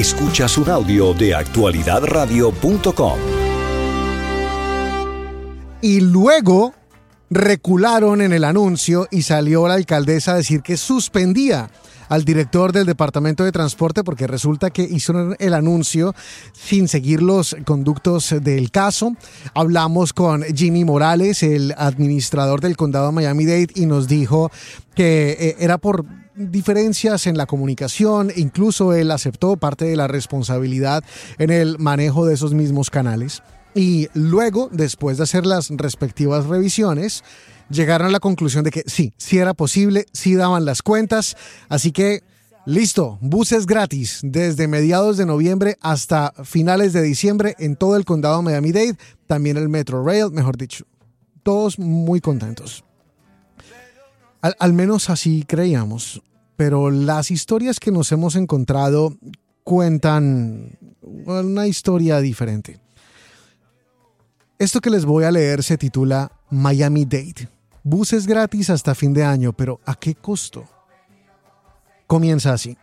Escuchas un audio de actualidadradio.com. Y luego recularon en el anuncio y salió la alcaldesa a decir que suspendía al director del Departamento de Transporte porque resulta que hizo el anuncio sin seguir los conductos del caso. Hablamos con Jimmy Morales, el administrador del condado Miami-Dade, y nos dijo que eh, era por diferencias en la comunicación, incluso él aceptó parte de la responsabilidad en el manejo de esos mismos canales. Y luego, después de hacer las respectivas revisiones, llegaron a la conclusión de que sí, sí era posible, sí daban las cuentas. Así que, listo, buses gratis desde mediados de noviembre hasta finales de diciembre en todo el condado Miami-Dade, también el Metro Rail, mejor dicho. Todos muy contentos. Al menos así creíamos. Pero las historias que nos hemos encontrado cuentan una historia diferente. Esto que les voy a leer se titula Miami Dade. Buses gratis hasta fin de año, pero ¿a qué costo? Comienza así.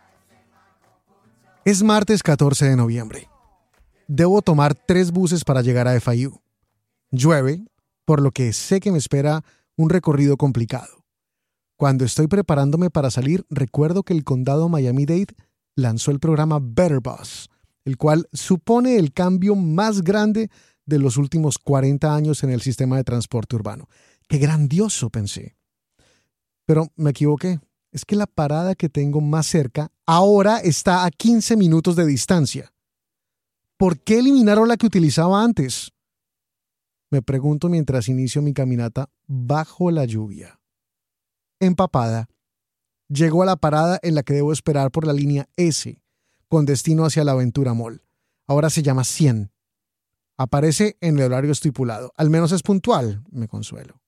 Es martes 14 de noviembre. Debo tomar tres buses para llegar a FIU. Llueve, por lo que sé que me espera un recorrido complicado. Cuando estoy preparándome para salir, recuerdo que el condado Miami-Dade lanzó el programa Better Bus, el cual supone el cambio más grande de los últimos 40 años en el sistema de transporte urbano. ¡Qué grandioso! pensé. Pero me equivoqué. Es que la parada que tengo más cerca ahora está a 15 minutos de distancia. ¿Por qué eliminaron la que utilizaba antes? Me pregunto mientras inicio mi caminata bajo la lluvia. Empapada, llego a la parada en la que debo esperar por la línea S, con destino hacia la Aventura Mall. Ahora se llama 100 Aparece en el horario estipulado. Al menos es puntual, me consuelo.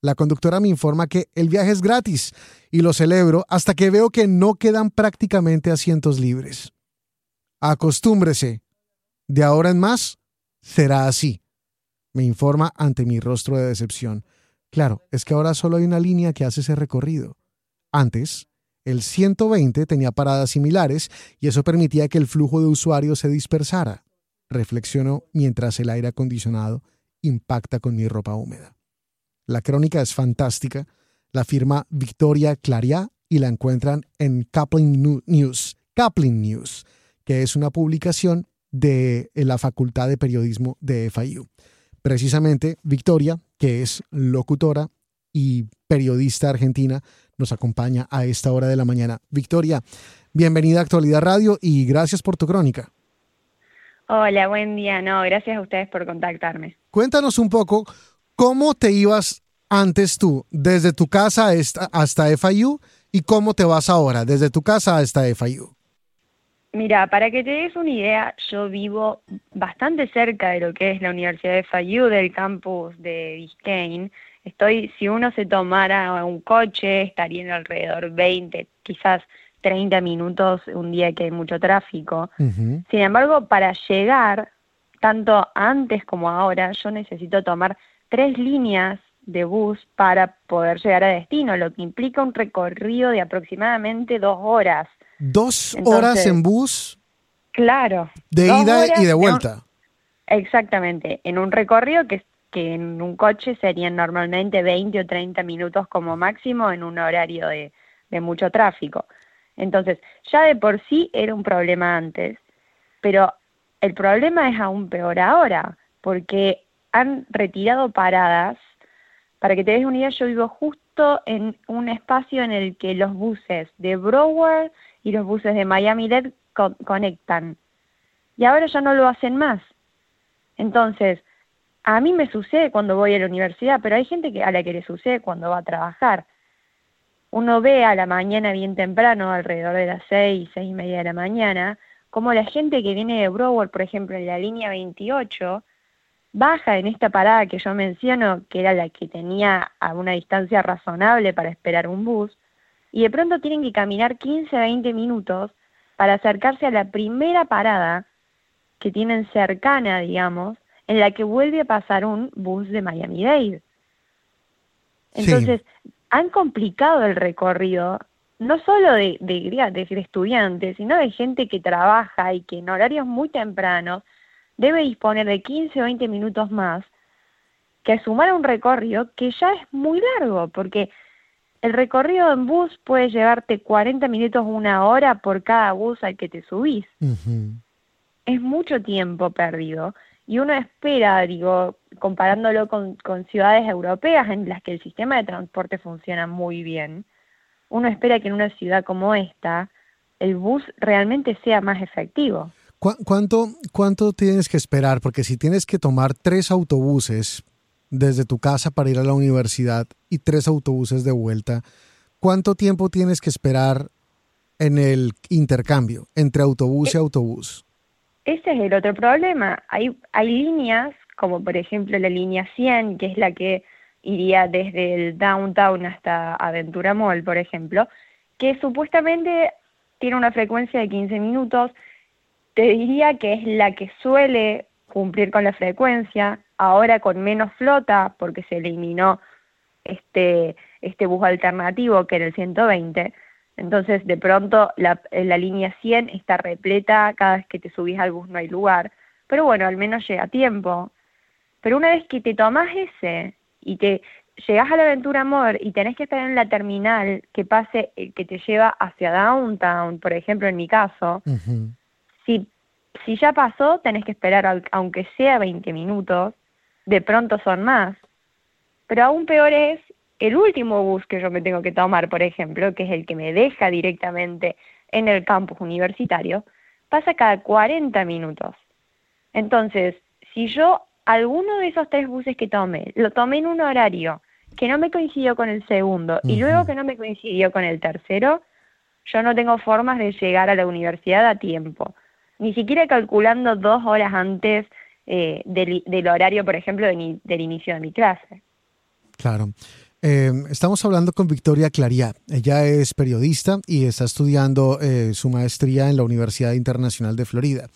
La conductora me informa que el viaje es gratis y lo celebro hasta que veo que no quedan prácticamente asientos libres. Acostúmbrese. De ahora en más, será así, me informa ante mi rostro de decepción. Claro, es que ahora solo hay una línea que hace ese recorrido. Antes, el 120 tenía paradas similares y eso permitía que el flujo de usuarios se dispersara reflexiono mientras el aire acondicionado impacta con mi ropa húmeda. La crónica es fantástica, la firma Victoria Claria y la encuentran en Kaplan News, News, que es una publicación de la Facultad de Periodismo de FIU. Precisamente Victoria, que es locutora y periodista argentina, nos acompaña a esta hora de la mañana. Victoria, bienvenida a Actualidad Radio y gracias por tu crónica. Hola, buen día. No, gracias a ustedes por contactarme. Cuéntanos un poco cómo te ibas antes tú, desde tu casa hasta FIU, y cómo te vas ahora, desde tu casa hasta FIU. Mira, para que te des una idea, yo vivo bastante cerca de lo que es la Universidad de FIU, del campus de Biscayne. Estoy, si uno se tomara un coche, estaría en alrededor 20, quizás 30 minutos un día que hay mucho tráfico. Sin embargo, para llegar, tanto antes como ahora, yo necesito tomar tres líneas de bus para poder llegar a destino, lo que implica un recorrido de aproximadamente dos horas. ¿Dos horas en bus? Claro. De ida y de vuelta. exactamente, en un recorrido que, que en un coche serían normalmente 20 o 30 minutos como máximo en un horario de, de mucho tráfico. Entonces, ya de por sí era un problema antes, pero el problema es aún peor ahora, porque han retirado paradas. Para que te des una idea, yo vivo justo en un espacio en el que los buses de Broward y los buses de Miami-Dade conectan. Y ahora ya no lo hacen más. Entonces, a mí me sucede cuando voy a la universidad, pero hay gente que, a la que le sucede cuando va a trabajar uno ve a la mañana bien temprano, alrededor de las seis, seis y media de la mañana, como la gente que viene de Broward, por ejemplo, en la línea 28, baja en esta parada que yo menciono, que era la que tenía a una distancia razonable para esperar un bus, y de pronto tienen que caminar 15, 20 minutos para acercarse a la primera parada que tienen cercana, digamos, en la que vuelve a pasar un bus de Miami-Dade. Entonces, han complicado el recorrido no solo de, de, de estudiantes, sino de gente que trabaja y que en horarios muy tempranos debe disponer de 15 o 20 minutos más que sumar a un recorrido que ya es muy largo, porque el recorrido en bus puede llevarte 40 minutos o una hora por cada bus al que te subís. Es mucho tiempo perdido y uno espera, digo, comparándolo con, con ciudades europeas en las que el sistema de transporte funciona muy bien, uno espera que en una ciudad como esta el bus realmente sea más efectivo. ¿Cuánto, ¿Cuánto tienes que esperar? Porque si tienes que tomar tres autobuses desde tu casa para ir a la universidad y tres autobuses de vuelta, ¿cuánto tiempo tienes que esperar en el intercambio entre autobús y eh, autobús? Ese es el otro problema. Hay, hay líneas, como por ejemplo la línea 100, que es la que iría desde el downtown hasta Aventura Mall, por ejemplo, que supuestamente tiene una frecuencia de 15 minutos, te diría que es la que suele cumplir con la frecuencia, ahora con menos flota, porque se eliminó este, este bus alternativo que era el 120, entonces de pronto la, la línea 100 está repleta, cada vez que te subís al bus no hay lugar, pero bueno, al menos llega a tiempo. Pero una vez que te tomas ese y te llegas a la Aventura Amor y tenés que estar en la terminal que pase, eh, que te lleva hacia Downtown, por ejemplo, en mi caso, si, si ya pasó, tenés que esperar aunque sea 20 minutos, de pronto son más. Pero aún peor es el último bus que yo me tengo que tomar, por ejemplo, que es el que me deja directamente en el campus universitario, pasa cada 40 minutos. Entonces, si yo alguno de esos tres buses que tomé, lo tomé en un horario que no me coincidió con el segundo y luego que no me coincidió con el tercero, yo no tengo formas de llegar a la universidad a tiempo. Ni siquiera calculando dos horas antes eh, del, horario, por ejemplo, del inicio de mi clase. Claro. Eh, estamos hablando con Victoria Claría. Ella es periodista y está estudiando eh, su maestría en la Universidad Internacional de Florida.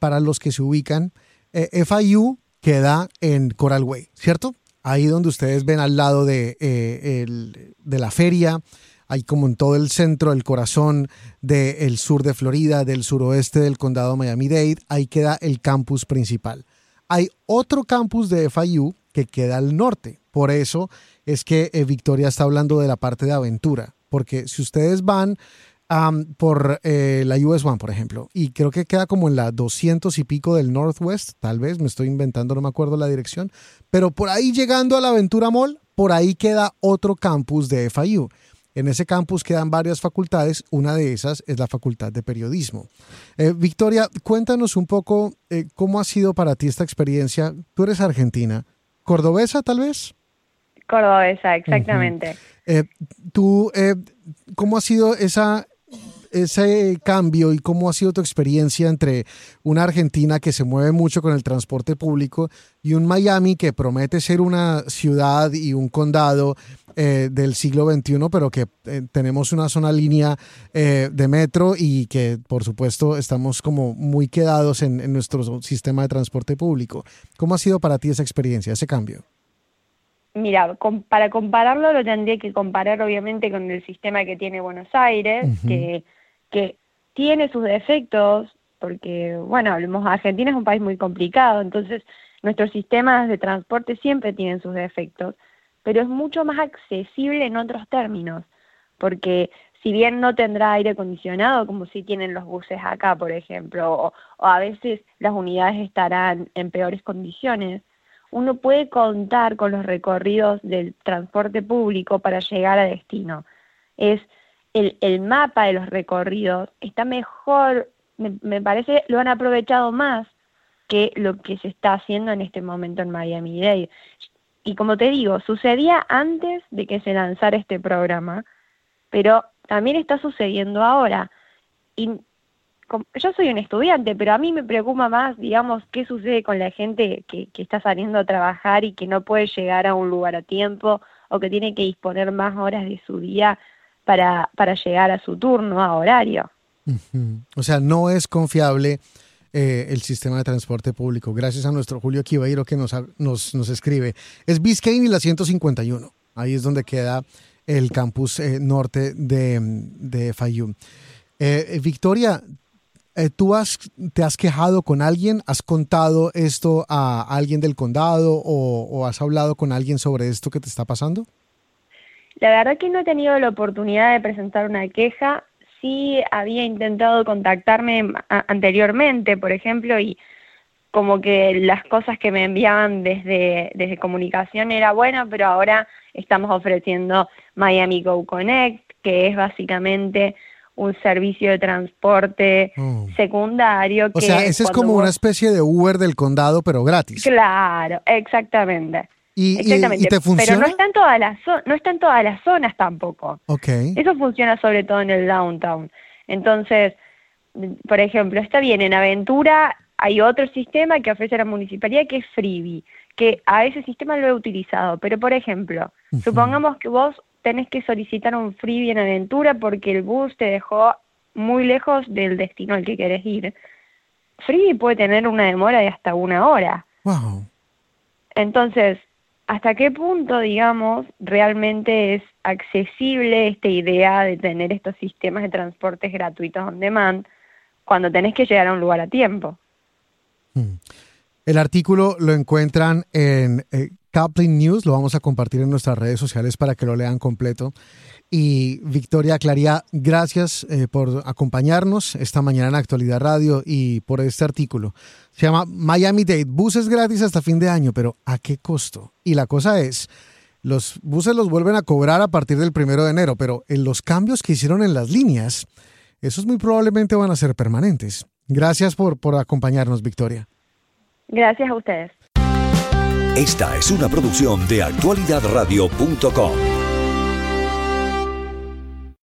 para los que se ubican, eh, FIU queda en Coral Way, ¿cierto? Ahí donde ustedes ven al lado de, eh, de la feria, ahí como en todo el centro, el corazón del sur de Florida, del suroeste del condado Miami-Dade, ahí queda el campus principal. Hay otro campus de FIU que queda al norte. Por eso es que eh, Victoria está hablando de la parte de aventura. Porque si ustedes van por eh, la US One, por ejemplo, y creo que queda como en la 200 y pico del Northwest, tal vez, me estoy inventando, no me acuerdo la dirección, pero por ahí llegando a la Aventura Mall, por ahí queda otro campus de FIU. En ese campus quedan varias facultades, una de esas es la Facultad de Periodismo. Eh, Victoria, cuéntanos un poco eh, cómo ha sido para ti esta experiencia. Tú eres argentina, cordobesa tal vez. Cordobesa, exactamente. ¿Tú cómo ha sido esa ese cambio y cómo ha sido tu experiencia entre una Argentina que se mueve mucho con el transporte público y un Miami que promete ser una ciudad y un condado eh, del siglo XXI, pero que eh, tenemos una zona línea eh, de metro y que por supuesto estamos como muy quedados en, en nuestro sistema de transporte público. ¿Cómo ha sido para ti esa experiencia, ese cambio? Mira, para compararlo lo tendría que comparar obviamente con el sistema que tiene Buenos Aires, que que tiene sus defectos, porque, bueno, hablemos, Argentina es un país muy complicado, entonces nuestros sistemas de transporte siempre tienen sus defectos, pero es mucho más accesible en otros términos, porque si bien no tendrá aire acondicionado como si tienen los buses acá, por ejemplo, o, o, a veces las unidades estarán en peores condiciones, uno puede contar con los recorridos del transporte público para llegar a destino. Es el, mapa de los recorridos está mejor, me, parece, lo han aprovechado más que lo que se está haciendo en este momento en Miami Dade. Y como te digo, sucedía antes de que se lanzara este programa, pero también está sucediendo ahora. Y yo soy un estudiante, pero a mí me preocupa más, digamos, qué sucede con la gente que, que está saliendo a trabajar y que no puede llegar a un lugar a tiempo o que tiene que disponer más horas de su día para, para llegar a su turno, a horario. O sea, no es confiable eh, el sistema de transporte público. Gracias a nuestro Julio Quibeiro que nos, nos, nos escribe. Es Biscayne y la 151. Ahí es donde queda el campus eh, norte de, de Fayum. Eh, Victoria, ¿tú has, te has quejado con alguien? ¿Has contado esto a alguien del condado o has hablado con alguien sobre esto que te está pasando? La verdad que no he tenido la oportunidad de presentar una queja. Sí había intentado contactarme anteriormente, por ejemplo, y como que las cosas que me enviaban desde, desde comunicación era bueno, pero ahora estamos ofreciendo Miami Go Connect, que es básicamente un servicio de transporte oh. secundario. O sea, ese es como una especie de Uber del condado, pero gratis. Claro, exactamente. ¿Y, Exactamente. te funciona? Pero no está, en todas las no está en todas las zonas tampoco. Okay. Eso funciona sobre todo en el downtown. Entonces, por ejemplo, está bien, en Aventura hay otro sistema que ofrece la municipalidad que es Freebie, que a ese sistema lo he utilizado. Pero, por ejemplo, supongamos que vos tenés que solicitar un Freebie en Aventura porque el bus te dejó muy lejos del destino al que querés ir. Freebie puede tener una demora de hasta una hora. Wow. Entonces, hasta qué punto, digamos, realmente es accesible esta idea de tener estos sistemas de transportes gratuitos on demand cuando tenés que llegar a un lugar a tiempo. Hmm. El artículo lo encuentran en eh, News, lo vamos a compartir en nuestras redes sociales para que lo lean completo. Y Victoria Claría, gracias eh, por acompañarnos esta mañana en Actualidad Radio y por este artículo. Se llama Miami Date, buses gratis hasta fin de año, pero ¿a qué costo? Y la cosa es, los buses los vuelven a cobrar a partir del primero de enero, pero en los cambios que hicieron en las líneas, esos muy probablemente van a ser permanentes. Gracias por, por acompañarnos, Victoria. Gracias a ustedes. Esta es una producción de actualidadradio.com.